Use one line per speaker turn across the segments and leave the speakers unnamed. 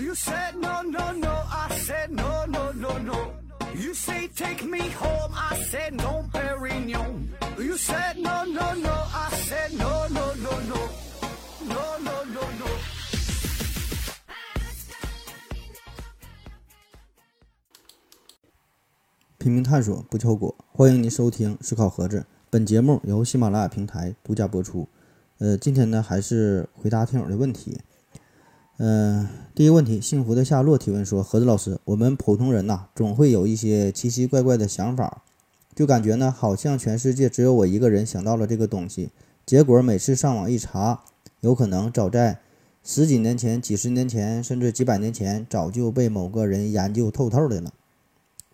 You said no, no, no. I said no, no, no, no. You say take me home. I said no, Perignon. You said no, no, no. I said no, no, no, no. No, no, no, no.
拼命探索，不求果。欢迎您收听思考盒子。本节目由喜马拉雅平台独家播出。呃，今天呢，还是回答听友的问题。嗯、第一个问题，幸福的夏洛提问说：盒子老师，我们普通人呐，总会有一些奇奇怪怪的想法，就感觉呢，好像全世界只有我一个人想到了这个东西。结果每次上网一查，有可能早在十几年前、几十年前，甚至几百年前，早就被某个人研究透透的了。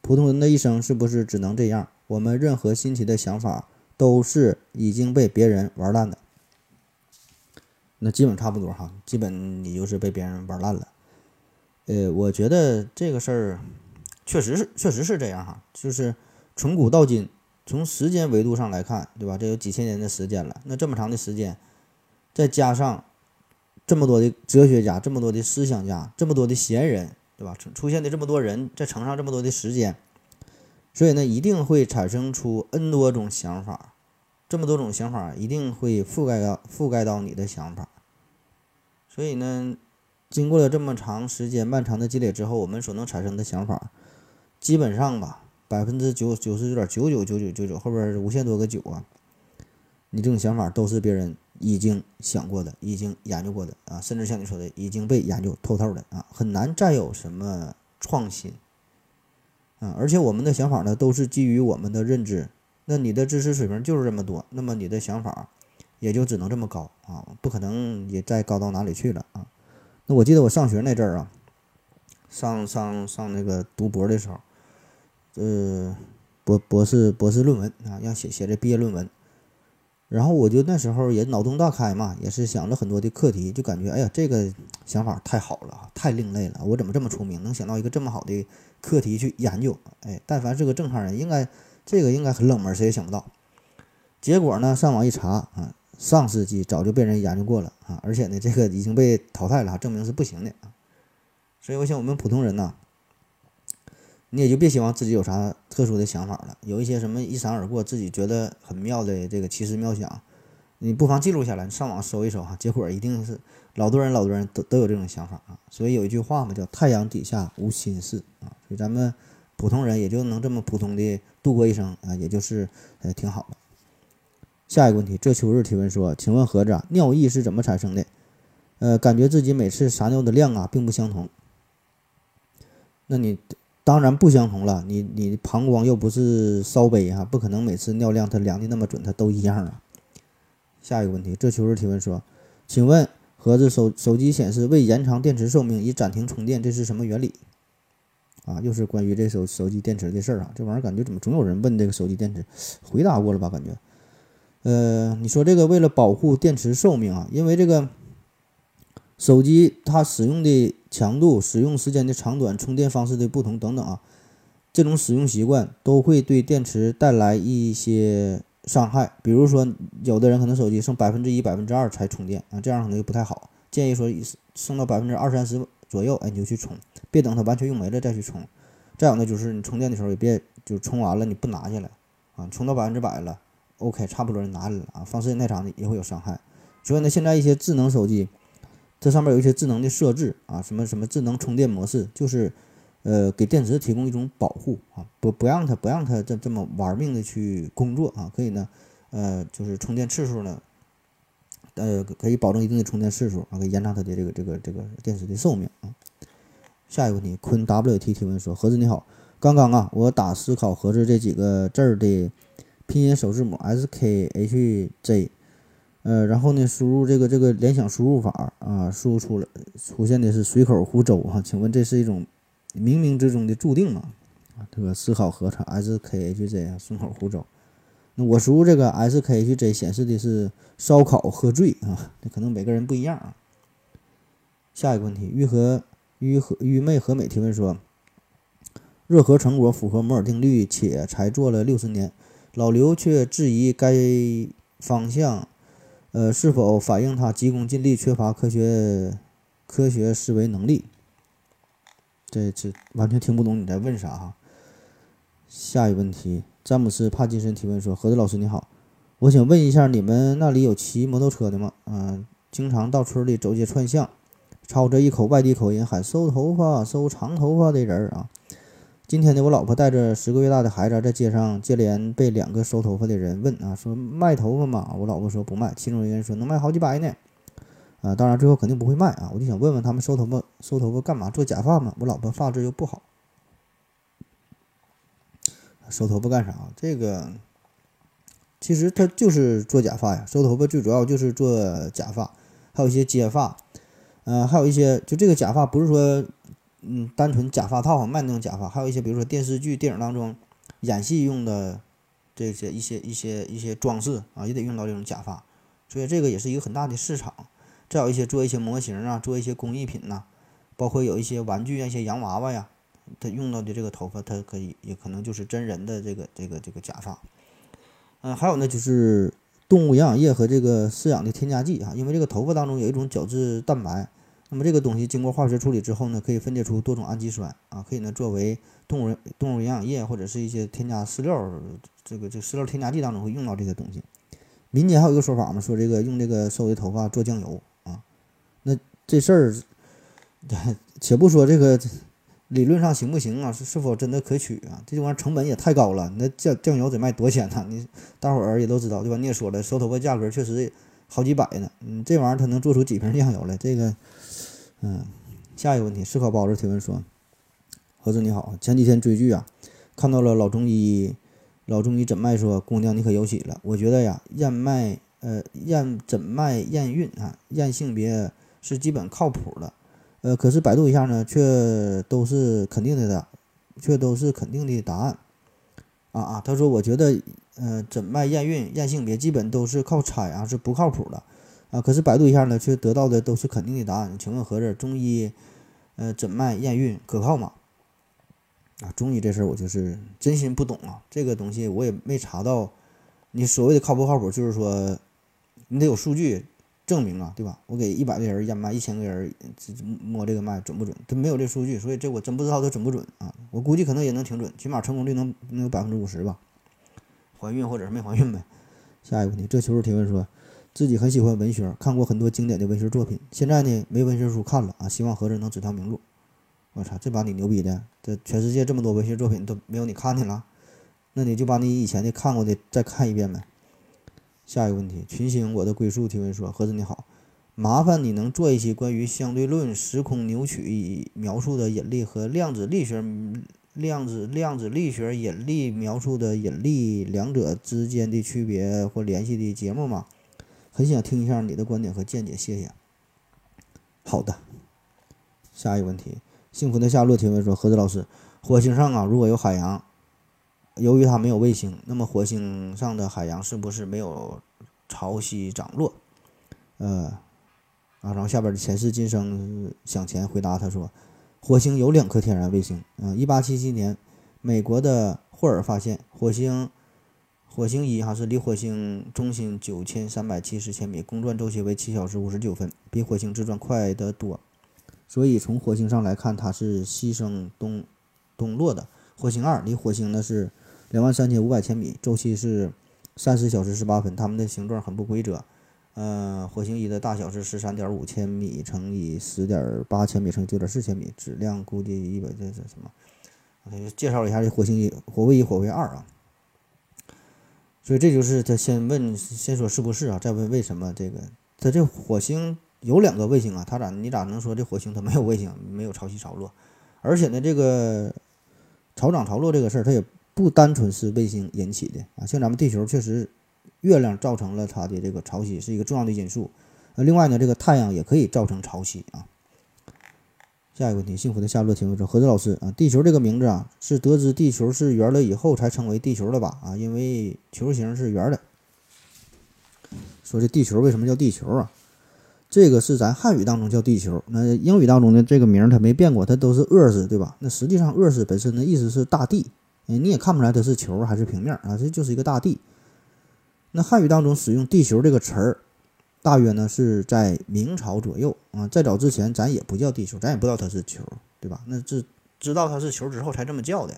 普通人的一生是不是只能这样？我们任何新奇的想法都是已经被别人玩烂的。那基本差不多哈，基本你就是被别人玩烂了。呃，我觉得这个事儿确实是，确实是这样哈，就是从古到今，从时间维度上来看，对吧？这有几千年的时间了，那这么长的时间，再加上这么多的哲学家，这么多的思想家，这么多的贤人，对吧？出出现的这么多人，再乘上这么多的时间，所以呢，一定会产生出 N 多种想法。这么多种想法，一定会覆盖到覆盖到你的想法。所以呢，经过了这么长时间漫长的积累之后，我们所能产生的想法，基本上吧，百分之九九十九点九九九九九九后边无限多个九啊，你这种想法都是别人已经想过的，已经研究过的啊，甚至像你说的，已经被研究透透的啊，很难再有什么创新啊。而且我们的想法呢，都是基于我们的认知。那你的知识水平就是这么多，那么你的想法也就只能这么高啊，不可能也再高到哪里去了啊。那我记得我上学那阵儿啊，上上上那个读博的时候，呃，博博士博士论文啊，要写写这毕业论文，然后我就那时候也脑洞大开嘛，也是想了很多的课题，就感觉哎呀，这个想法太好了，太另类了，我怎么这么聪明，能想到一个这么好的课题去研究？哎，但凡是个正常人，应该。这个应该很冷门，谁也想不到。结果呢，上网一查啊，上世纪早就被人研究过了啊，而且呢，这个已经被淘汰了，证明是不行的啊。所以我想，我们普通人呢，你也就别希望自己有啥特殊的想法了。有一些什么一闪而过，自己觉得很妙的这个奇思妙想，你不妨记录下来，上网搜一搜哈。结果一定是老多人，老多人都都有这种想法啊。所以有一句话嘛，叫“太阳底下无新事”啊。所以咱们。普通人也就能这么普通的度过一生啊，也就是呃挺好的。下一个问题，这秋日提问说，请问盒子，尿意是怎么产生的？呃，感觉自己每次撒尿的量啊并不相同。那你当然不相同了，你你膀胱又不是烧杯哈，不可能每次尿量它量的那么准，它都一样啊。下一个问题，这秋日提问说，请问盒子手手机显示未延长电池寿命已暂停充电，这是什么原理？啊，又是关于这手手机电池的事儿啊！这玩意儿感觉怎么总有人问这个手机电池？回答过了吧？感觉，呃，你说这个为了保护电池寿命啊，因为这个手机它使用的强度、使用时间的长短、充电方式的不同等等啊，这种使用习惯都会对电池带来一些伤害。比如说，有的人可能手机剩百分之一、百分之二才充电啊，这样可能就不太好。建议说，剩到百分之二三十。左右，哎，你就去充，别等它完全用没了再去充。再有呢，就是你充电的时候也别就充完了你不拿下来啊，充到百分之百了，OK，差不多你拿来了啊，放时间太长的也会有伤害。所以呢，现在一些智能手机，这上面有一些智能的设置啊，什么什么智能充电模式，就是呃给电池提供一种保护啊，不不让它不让它这这么玩命的去工作啊，可以呢，呃，就是充电次数呢。呃，可以保证一定的充电次数啊，可以延长它的这个这个这个电池的寿命啊。下一个问题，坤 WT 提问说：盒子你好，刚刚啊，我打思考盒子这几个字儿的拼音首字母 SKHZ，呃，然后呢，输入这个这个联想输入法啊，输出了出现的是水口湖州哈，请问这是一种冥冥之中的注定吗？啊，这个思考合成 SKHZ 啊，顺口胡诌。那我输入这个 SKHZ 显示的是烧烤喝醉啊，那可能每个人不一样啊。下一个问题，玉和愚和玉妹和美提问说：热核成果符合摩尔定律，且才做了六十年，老刘却质疑该方向，呃，是否反映他急功近利，缺乏科学科学思维能力？这这完全听不懂你在问啥哈。下一问题，詹姆斯·帕金森提问说：“何子老师你好，我想问一下，你们那里有骑摩托车的吗？嗯、经常到村里走街串巷，操着一口外地口音喊收头发、收长头发的人儿啊。今天呢，我老婆带着十个月大的孩子在街上接连被两个收头发的人问啊，说卖头发吗？我老婆说不卖，其中一个人说能卖好几百呢。啊，当然最后肯定不会卖啊，我就想问问他们收头发收头发干嘛？做假发吗？我老婆发质又不好。”收头发干啥？这个其实它就是做假发呀。收头发最主要就是做假发，还有一些接发，呃，还有一些就这个假发不是说嗯单纯假发套卖那种假发，还有一些比如说电视剧、电影当中演戏用的这些一些一些一些装饰啊，也得用到这种假发，所以这个也是一个很大的市场。再有一些做一些模型啊，做一些工艺品呐、包括有一些玩具啊，一些洋娃娃呀。他用到的这个头发，它可以也可能就是真人的这个这个这个假发。嗯，还有呢，就是动物营养液和这个饲养的添加剂啊，因为这个头发当中有一种角质蛋白，那么这个东西经过化学处理之后呢，可以分解出多种氨基酸啊，可以呢作为动物动物营养液或者是一些添加饲料这个这饲料添加剂当中会用到这些东西。民间还有一个说法嘛，说这个用这个收的头发做酱油啊，那这事儿，且不说这个。理论上行不行啊？是是否真的可取啊？这玩意儿成本也太高了。那酱酱油得卖多少钱呢？你大伙儿也都知道对吧？你也说了，收头发价格确实好几百呢。嗯，这玩意儿它能做出几瓶酱油来？这个，嗯，下一个问题，思考包子提问说：何子你好，前几天追剧啊，看到了老中医，老中医诊脉说，姑娘你可有喜了。我觉得呀，验脉呃验诊脉验孕啊，验性别是基本靠谱的。呃，可是百度一下呢，却都是肯定的的，却都是肯定的答案，啊啊！他说，我觉得，呃，诊脉验孕验性别基本都是靠猜啊，是不靠谱的，啊，可是百度一下呢，却得到的都是肯定的答案。请问何子，中医，呃，诊脉验孕可靠吗？啊，中医这事儿我就是真心不懂啊，这个东西我也没查到，你所谓的靠不靠谱，就是说你得有数据。证明啊，对吧？我给一百个人验脉，一千个人摸这个脉准不准？他没有这数据，所以这我真不知道他准不准啊。我估计可能也能挺准，起码成功率能能有百分之五十吧。怀孕或者是没怀孕呗。下一个问题，这球球提问说，自己很喜欢文学，看过很多经典的文学作品，现在呢没文学书看了啊，希望何子能指条明路。我操，这把你牛逼的，这全世界这么多文学作品都没有你看的了，那你就把你以前的看过的再看一遍呗。下一个问题，群星我的归宿提问说：何子你好，麻烦你能做一期关于相对论时空扭曲描述的引力和量子力学量子量子力学引力描述的引力两者之间的区别或联系的节目吗？很想听一下你的观点和见解，谢谢。好的，下一个问题，幸福的夏洛提问说：何子老师，火星上啊，如果有海洋？由于它没有卫星，那么火星上的海洋是不是没有潮汐涨落？呃，啊，然后下边的前世今生向前回答他说，火星有两颗天然卫星。嗯，一八七七年，美国的霍尔发现火星，火星一哈是离火星中心九千三百七十千米，公转周期为七小时五十九分，比火星自转快得多。所以从火星上来看，它是西升东东落的。火星二离火星呢是。两万三千五百千米，周期是三十小时十八分。它们的形状很不规则。呃，火星一的大小是十三点五千米乘以十点八千米乘九点四千米，质量估计一百这是什么？我就介绍一下这火星一、火卫一、火卫二啊。所以这就是他先问，先说是不是啊，再问为什么这个？他这火星有两个卫星啊，他咋你咋能说这火星它没有卫星，没有潮汐潮落？而且呢，这个潮涨潮落这个事儿，它也。不单纯是卫星引起的啊，像咱们地球确实，月亮造成了它的这个潮汐是一个重要的因素。呃，另外呢，这个太阳也可以造成潮汐啊。下一个问题，幸福的夏洛提问说：何子老师啊，地球这个名字啊，是得知地球是圆了以后才称为地球的吧？啊，因为球形是圆的。说这地球为什么叫地球啊？这个是咱汉语当中叫地球，那英语当中的这个名它没变过，它都是 Earth 对吧？那实际上 Earth 本身的意思是大地。你也看不出来它是球还是平面啊，这就是一个大地。那汉语当中使用“地球”这个词儿，大约呢是在明朝左右啊。再早之前，咱也不叫地球，咱也不知道它是球，对吧？那这知道它是球之后才这么叫的。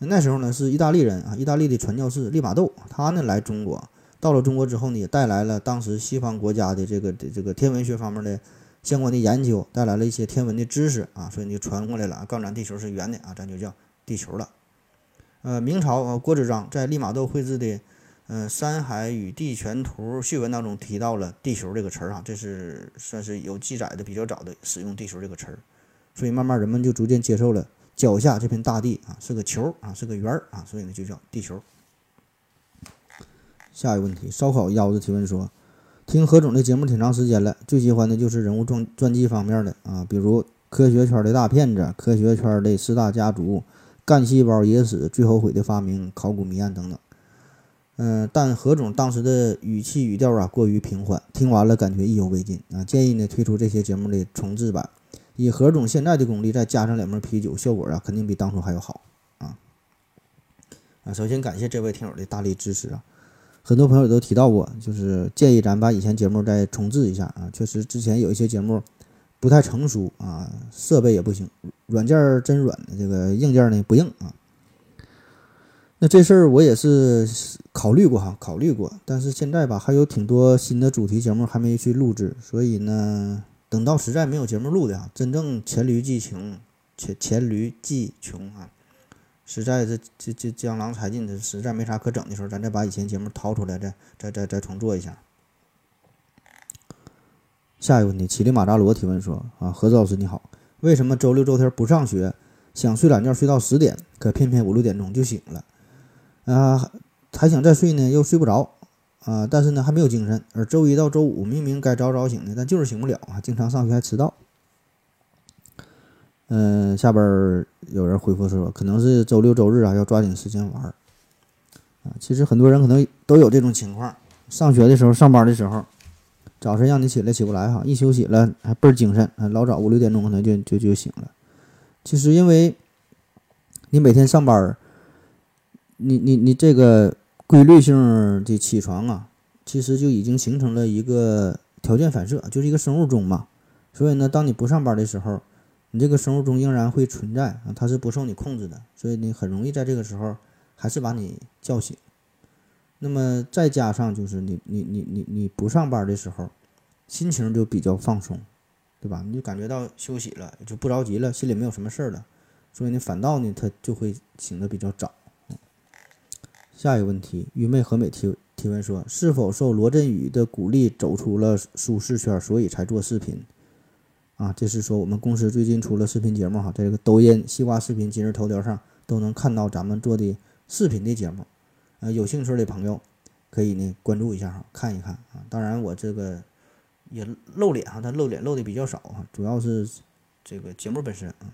那时候呢是意大利人啊，意大利的传教士利玛窦，他呢来中国，到了中国之后呢，也带来了当时西方国家的这个这个天文学方面的相关的研究，带来了一些天文的知识啊，所以你就传过来了，告诉咱地球是圆的啊，咱就叫地球了。呃，明朝啊郭子章在利玛窦绘制的。嗯，《山海与地全图》序文当中提到了“地球”这个词儿啊，这是算是有记载的比较早的使用“地球”这个词儿，所以慢慢人们就逐渐接受了脚下这片大地啊是个球啊是个圆儿啊，所以呢就叫地球。下一个问题，烧烤腰子提问说，听何总的节目挺长时间了，最喜欢的就是人物传传记方面的啊，比如科学圈的大骗子、科学圈的四大家族、干细胞野史、最后悔的发明、考古谜案等等。嗯，但何总当时的语气语调啊过于平缓，听完了感觉意犹未尽啊。建议呢推出这些节目的重制版，以何总现在的功力再加上两瓶啤酒，效果啊肯定比当初还要好啊。啊，首先感谢这位听友的大力支持啊。很多朋友都提到过，就是建议咱把以前节目再重置一下啊。确实之前有一些节目不太成熟啊，设备也不行，软件真软，这个硬件呢不硬啊。那这事儿我也是考虑过哈，考虑过，但是现在吧还有挺多新的主题节目还没去录制，所以呢，等到实在没有节目录的啊，真正黔驴技穷，黔黔驴技穷啊，实在这这这江郎才尽，这实在没啥可整的时候，咱再把以前节目掏出来，再再再再重做一下。下一个问题，乞力马扎罗提问说啊，何子老师你好，为什么周六周天不上学，想睡懒觉睡到十点，可偏偏五六点钟就醒了？啊，还想再睡呢，又睡不着啊！但是呢，还没有精神。而周一到周五明明该早早醒的，但就是醒不了啊！经常上学还迟到。嗯，下边有人回复说，可能是周六周日啊，要抓紧时间玩儿啊。其实很多人可能都有这种情况：上学的时候、上班的时候，早晨让你起来起不来哈，一休息了还倍儿精神，啊，老早五六点钟可能就就就醒了。其实因为你每天上班儿。你你你这个规律性的起床啊，其实就已经形成了一个条件反射，就是一个生物钟嘛。所以呢，当你不上班的时候，你这个生物钟仍然会存在啊，它是不受你控制的，所以你很容易在这个时候还是把你叫醒。那么再加上就是你你你你你不上班的时候，心情就比较放松，对吧？你就感觉到休息了，就不着急了，心里没有什么事儿了，所以呢，反倒呢，他就会醒得比较早。下一个问题，愚昧和美提提问说：是否受罗振宇的鼓励走出了舒适圈，所以才做视频？啊，这是说我们公司最近出了视频节目哈，在这个抖音、西瓜视频、今日头条上都能看到咱们做的视频的节目。呃，有兴趣的朋友可以呢关注一下哈，看一看啊。当然我这个也露脸哈，他露脸露的比较少哈，主要是这个节目本身啊。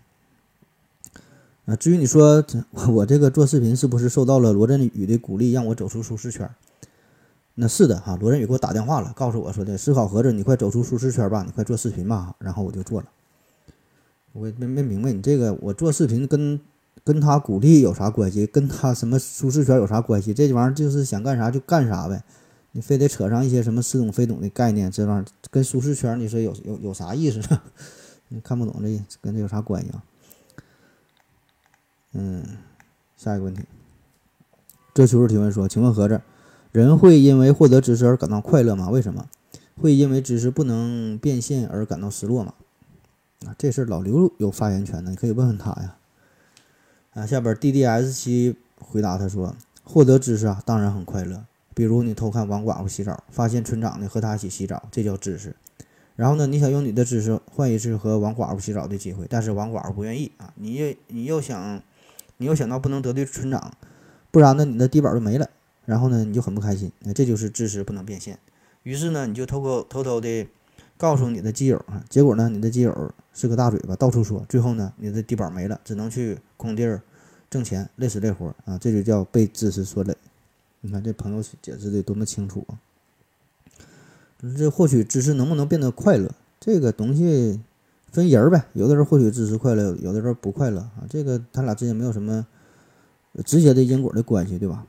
啊，至于你说我这个做视频是不是受到了罗振宇的鼓励，让我走出舒适圈？那是的哈，罗振宇给我打电话了，告诉我说的思考盒子，你快走出舒适圈吧，你快做视频吧。然后我就做了。我没没明白你这个，我做视频跟跟他鼓励有啥关系？跟他什么舒适圈有啥关系？这玩意儿就是想干啥就干啥呗，你非得扯上一些什么似懂非懂的概念，这玩意儿跟舒适圈你说有有有啥意思？你看不懂这跟这有啥关系啊？嗯，下一个问题，这求是提问说，请问盒子，人会因为获得知识而感到快乐吗？为什么？会因为知识不能变现而感到失落吗？啊，这事老刘有发言权的，你可以问问他呀。啊，下边 D D S 七回答他说，获得知识啊，当然很快乐。比如你偷看王寡妇洗澡，发现村长呢和他一起洗澡，这叫知识。然后呢，你想用你的知识换一次和王寡妇洗澡的机会，但是王寡妇不愿意啊，你又你又想。你又想到不能得罪村长，不然呢，你的低保就没了。然后呢，你就很不开心。那这就是知识不能变现。于是呢，你就偷偷偷偷的告诉你的基友啊，结果呢，你的基友是个大嘴巴，到处说。最后呢，你的低保没了，只能去工地儿挣钱，累死累活啊！这就叫被知识所累。你看这朋友解释的多么清楚啊！这获取知识能不能变得快乐？这个东西。分人儿呗，有的人获取知识快乐，有的人不快乐啊。这个他俩之间没有什么直接的因果的关系，对吧？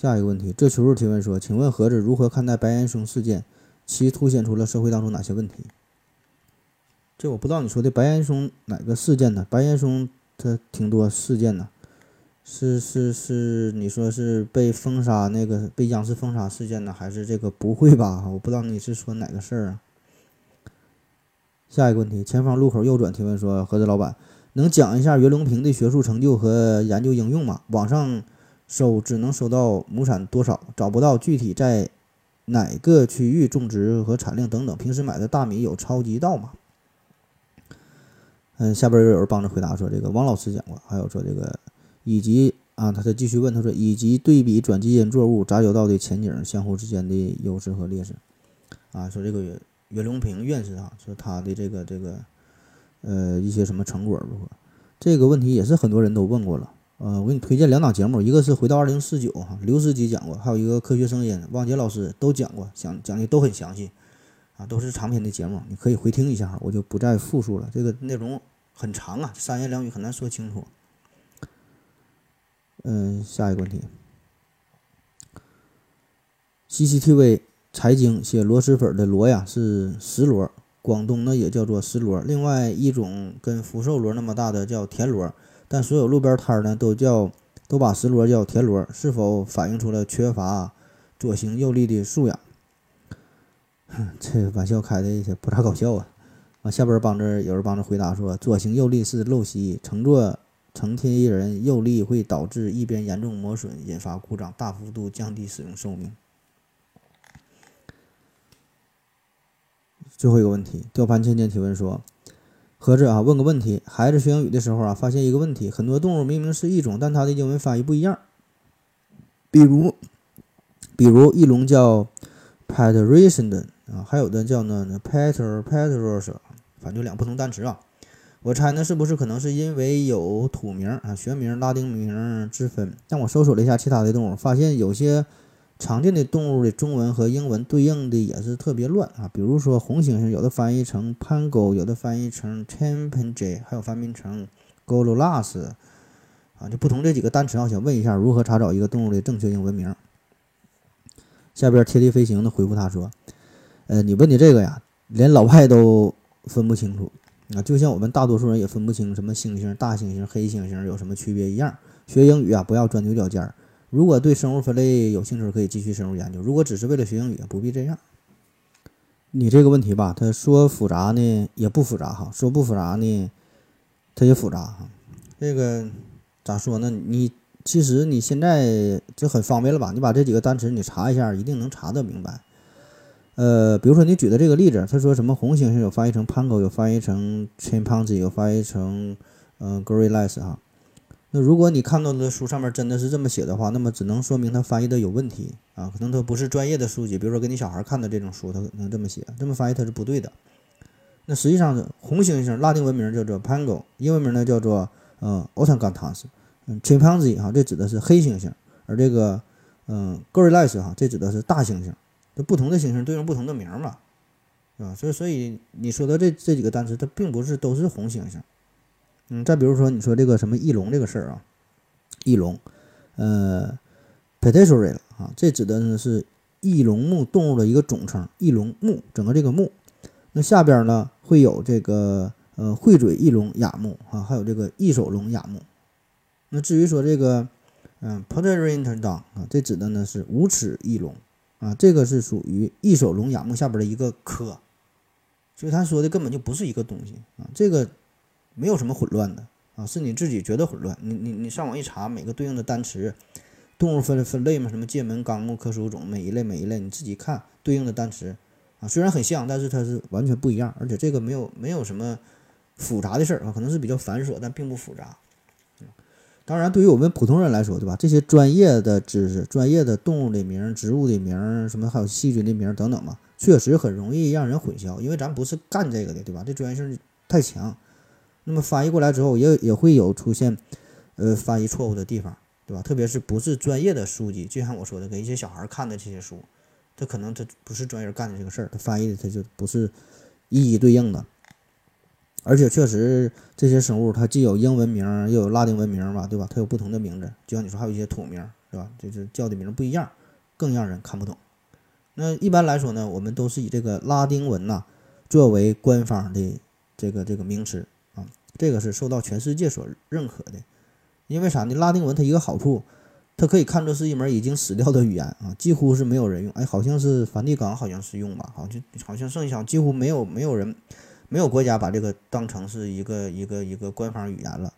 下一个问题，这求助提问说，请问盒子如何看待白岩松事件？其凸显出了社会当中哪些问题？这我不知道你说的白岩松哪个事件呢？白岩松他挺多事件呢，是是是，你说是被封杀那个被央视封杀事件呢，还是这个不会吧？我不知道你是说哪个事儿啊？下一个问题，前方路口右转提问说，何子老板能讲一下袁隆平的学术成就和研究应用吗？网上搜只能搜到亩产多少，找不到具体在哪个区域种植和产量等等。平时买的大米有超级稻吗？嗯，下边又有人帮着回答说，这个王老师讲过，还有说这个以及啊，他再继续问他说，以及对比转基因作物杂交稻的前景，相互之间的优势和劣势啊，说这个。袁隆平院士啊，说他的这个这个，呃，一些什么成果如何？这个问题也是很多人都问过了。呃，我给你推荐两档节目，一个是《回到二零四九》哈，刘司机讲过，还有一个《科学声音》，汪杰老师都讲过，讲讲的都很详细，啊，都是长篇的节目，你可以回听一下，我就不再复述了。这个内容很长啊，三言两语很难说清楚。嗯，下一个问题，CCTV。财经写螺蛳粉的螺呀是石螺，广东呢也叫做石螺。另外一种跟福寿螺那么大的叫田螺，但所有路边摊呢都叫都把石螺叫田螺，是否反映出了缺乏左行右立的素养？这玩笑开的也不咋搞笑啊！啊，下边帮着有人帮着回答说，左行右立是陋习，乘坐乘梯人右立会导致一边严重磨损，引发故障，大幅度降低使用寿命。最后一个问题，吊盘芊芊提问说：“何子啊，问个问题，孩子学英语的时候啊，发现一个问题，很多动物明明是一种，但它的英文发音不一样。比如，比如翼龙叫 p a t r i c i a n 啊，还有的叫呢 Peter Petros，反正就两不同单词啊。我猜呢，是不是可能是因为有土名啊、学名、拉丁名之分？但我搜索了一下其他的动物，发现有些。”常见的动物的中文和英文对应的也是特别乱啊，比如说红猩猩，有的翻译成 pango，有的翻译成 chimpanzee，还有翻译成 gorillas，啊，就不同这几个单词啊，想问一下如何查找一个动物的正确英文名？下边贴地飞行的回复他说：“呃，你问的这个呀，连老外都分不清楚啊，就像我们大多数人也分不清什么猩猩、大猩猩、黑猩猩有什么区别一样。学英语啊，不要钻牛角尖儿。”如果对生物分类有兴趣，可以继续深入研究。如果只是为了学英语，不必这样。你这个问题吧，他说复杂呢，也不复杂哈；说不复杂呢，它也复杂哈。这个咋说呢？你其实你现在就很方便了吧？你把这几个单词你查一下，一定能查得明白。呃，比如说你举的这个例子，他说什么红猩猩有翻译成 pango，有翻译成 chimpanzee，有翻译成嗯 gorillas 哈。那如果你看到的书上面真的是这么写的话，那么只能说明他翻译的有问题啊，可能他不是专业的书籍，比如说给你小孩看的这种书，他可能这么写，这么翻译他是不对的。那实际上红猩猩，拉丁文名叫做 pango，英文名呢叫做呃 orangutan，嗯，chimpanzee 哈，这指的是黑猩猩，而这个嗯 gorillas 哈，这指的是大猩猩。这不同的猩猩对应不同的名嘛，啊？所以所以你说的这这几个单词，它并不是都是红猩猩。嗯，再比如说，你说这个什么翼龙这个事儿啊，翼龙，呃 p e t i s o r y 啊，这指的呢是翼龙目动物的一个总称，翼龙目整个这个目，那下边呢会有这个呃喙嘴翼龙亚目啊，还有这个翼手龙亚目。那至于说这个嗯 p o t e r i n t o n 啊，这指的呢是无齿翼龙啊，这个是属于翼手龙亚目下边的一个科，所以他说的根本就不是一个东西啊，这个。没有什么混乱的啊，是你自己觉得混乱。你你你上网一查，每个对应的单词，动物分分类嘛，什么界门纲目科属种，每一类每一类，你自己看对应的单词啊，虽然很像，但是它是完全不一样。而且这个没有没有什么复杂的事儿啊，可能是比较繁琐，但并不复杂。当然，对于我们普通人来说，对吧？这些专业的知识、专业的动物的名、植物的名，什么还有细菌的名等等嘛，确实很容易让人混淆，因为咱不是干这个的，对吧？这专业性太强。那么翻译过来之后，也也会有出现，呃，翻译错误的地方，对吧？特别是不是专业的书籍，就像我说的，给一些小孩看的这些书，他可能他不是专业人干的这个事儿，他翻译的他就不是一一对应的。而且确实这些生物它既有英文名又有拉丁文名嘛，对吧？它有不同的名字，就像你说还有一些土名，对吧？就是叫的名不一样，更让人看不懂。那一般来说呢，我们都是以这个拉丁文呐作为官方的。这个这个名词，这个是受到全世界所认可的。因为啥呢？拉丁文它一个好处，它可以看作是一门已经死掉的语言啊，几乎是没有人用。哎，好像是梵蒂冈好像是用吧，好像好像剩下几乎没有没有人，没有国家把这个当成是一个一个一个官方语言了。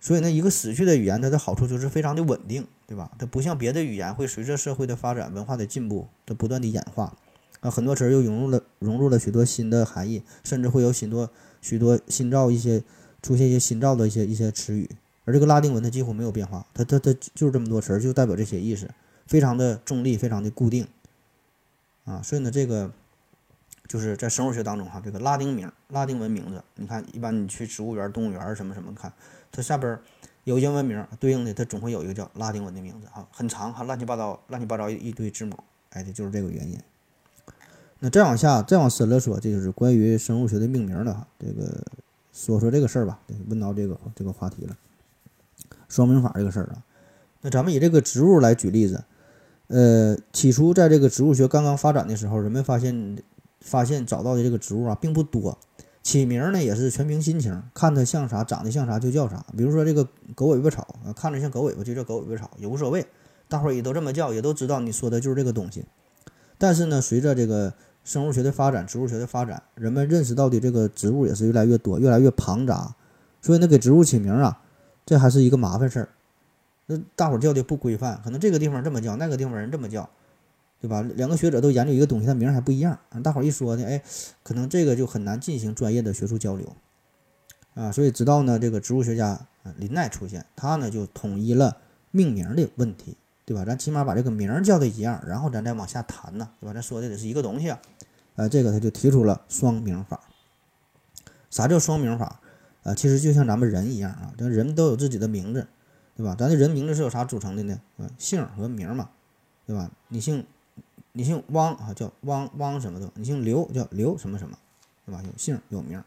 所以呢，一个死去的语言，它的好处就是非常的稳定，对吧？它不像别的语言会随着社会的发展、文化的进步，它不断的演化啊，很多词儿又融入了融入了许多新的含义，甚至会有许多许多新造一些出现一些新造的一些一些词语。而这个拉丁文它几乎没有变化，它它它就是这么多词儿，就代表这些意思，非常的中立，非常的固定啊。所以呢，这个就是在生物学当中哈，这个拉丁名、拉丁文名字，你看一般你去植物园、动物园什么什么看，它下边有英文名对应的，它总会有一个叫拉丁文的名字哈，很长哈，乱七八糟、乱七八糟一堆字母，哎，这就是这个原因。那再往下再往深了说，这就是关于生物学的命名的哈，这个说说这个事儿吧，问到这个这个话题了。双名法这个事儿啊，那咱们以这个植物来举例子，呃，起初在这个植物学刚刚发展的时候，人们发现发现找到的这个植物啊并不多，起名呢也是全凭心情，看它像啥，长得像啥就叫啥。比如说这个狗尾巴草啊，看着像狗尾巴就叫狗尾巴草，也无所谓，大伙儿也都这么叫，也都知道你说的就是这个东西。但是呢，随着这个生物学的发展，植物学的发展，人们认识到的这个植物也是越来越多，越来越庞杂，所以呢，给植物起名啊。这还是一个麻烦事儿，那大伙儿叫的不规范，可能这个地方这么叫，那个地方人这么叫，对吧？两个学者都研究一个东西，它名还不一样，大伙儿一说呢，哎，可能这个就很难进行专业的学术交流啊。所以直到呢这个植物学家林奈出现，他呢就统一了命名的问题，对吧？咱起码把这个名儿叫的一样，然后咱再往下谈呢，对吧？咱说的得是一个东西啊，呃，这个他就提出了双名法。啥叫双名法？啊，其实就像咱们人一样啊，这人都有自己的名字，对吧？咱的人名字是由啥组成的呢？姓和名嘛，对吧？你姓你姓汪啊，叫汪汪什么的；你姓刘叫刘什么什么，对吧？有姓有名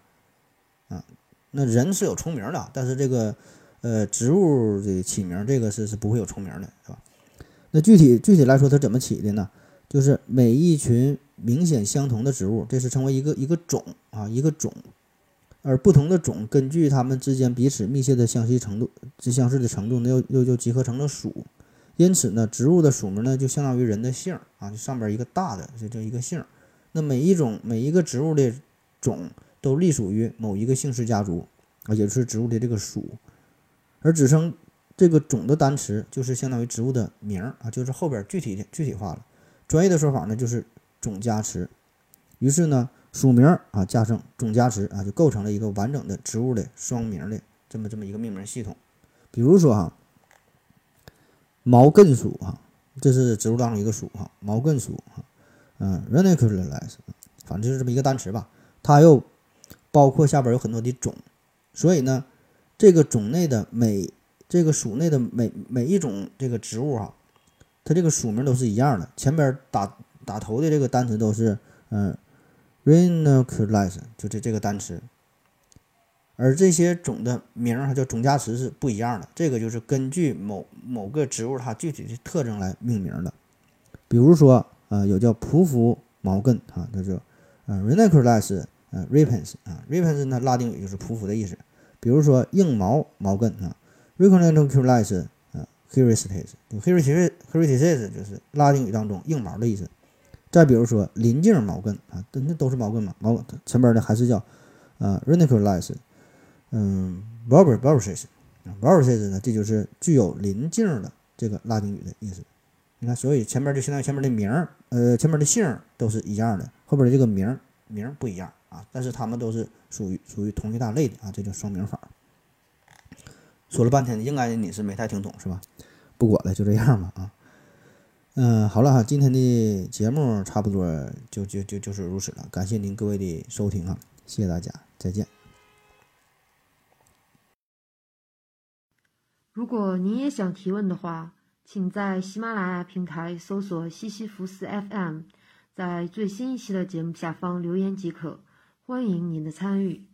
啊。那人是有重名的，但是这个呃植物的起名，这个是是不会有重名的，是吧？那具体具体来说，它怎么起的呢？就是每一群明显相同的植物，这是成为一个一个种啊，一个种。而不同的种根据它们之间彼此密切的相似程度，之相似的程度呢，又又就集合成了属。因此呢，植物的属名呢，就相当于人的姓啊，就上边一个大的，就叫一个姓。那每一种每一个植物的种都隶属于某一个姓氏家族啊，也就是植物的这个属。而指称这个种的单词，就是相当于植物的名啊，就是后边具体的具体化了。专业的说法呢，就是种加词。于是呢。属名啊，加上种加词啊，就构成了一个完整的植物的双名的这么这么一个命名系统。比如说哈，毛茛属哈，这是植物当中一个属哈，毛茛属哈，嗯，renicularis，反正就是这么一个单词吧。它又包括下边有很多的种，所以呢，这个种内的每这个属内的每每一种这个植物哈，它这个属名都是一样的，前边打打头的这个单词都是嗯。Ranunculus 就这这个单词，而这些种的名儿还叫种加词是不一样的。这个就是根据某某个植物它具体的特征来命名的。比如说，呃，有叫匍匐毛茛啊，那就呃 Ranunculus 呃 repens 啊，repens 呢拉丁语就是匍匐的意思。比如说硬毛毛茛啊，Ranunculus 啊 h e r i s t i s h e r i s t i s h e r i s t i s 就是拉丁语当中硬毛的意思。再比如说鳞茎毛根啊，那那都是毛根嘛，毛前边的还是叫呃 Ranunculus，嗯 b a r b a b a r b a s b a r b a s 呢，这就是具有鳞茎的这个拉丁语的意思。你看，所以前面就相当于前面的名儿，呃，前面的姓都是一样的，后边的这个名儿名儿不一样啊，但是它们都是属于属于同一大类的啊，这叫双名法。说了半天，应该你是没太听懂是吧？不管了，就这样吧啊。嗯，好了哈，今天的节目差不多就就就就是如此了。感谢您各位的收听啊，谢谢大家，再见。
如果您也想提问的话，请在喜马拉雅平台搜索西西弗斯 FM，在最新一期的节目下方留言即可。欢迎您的参与。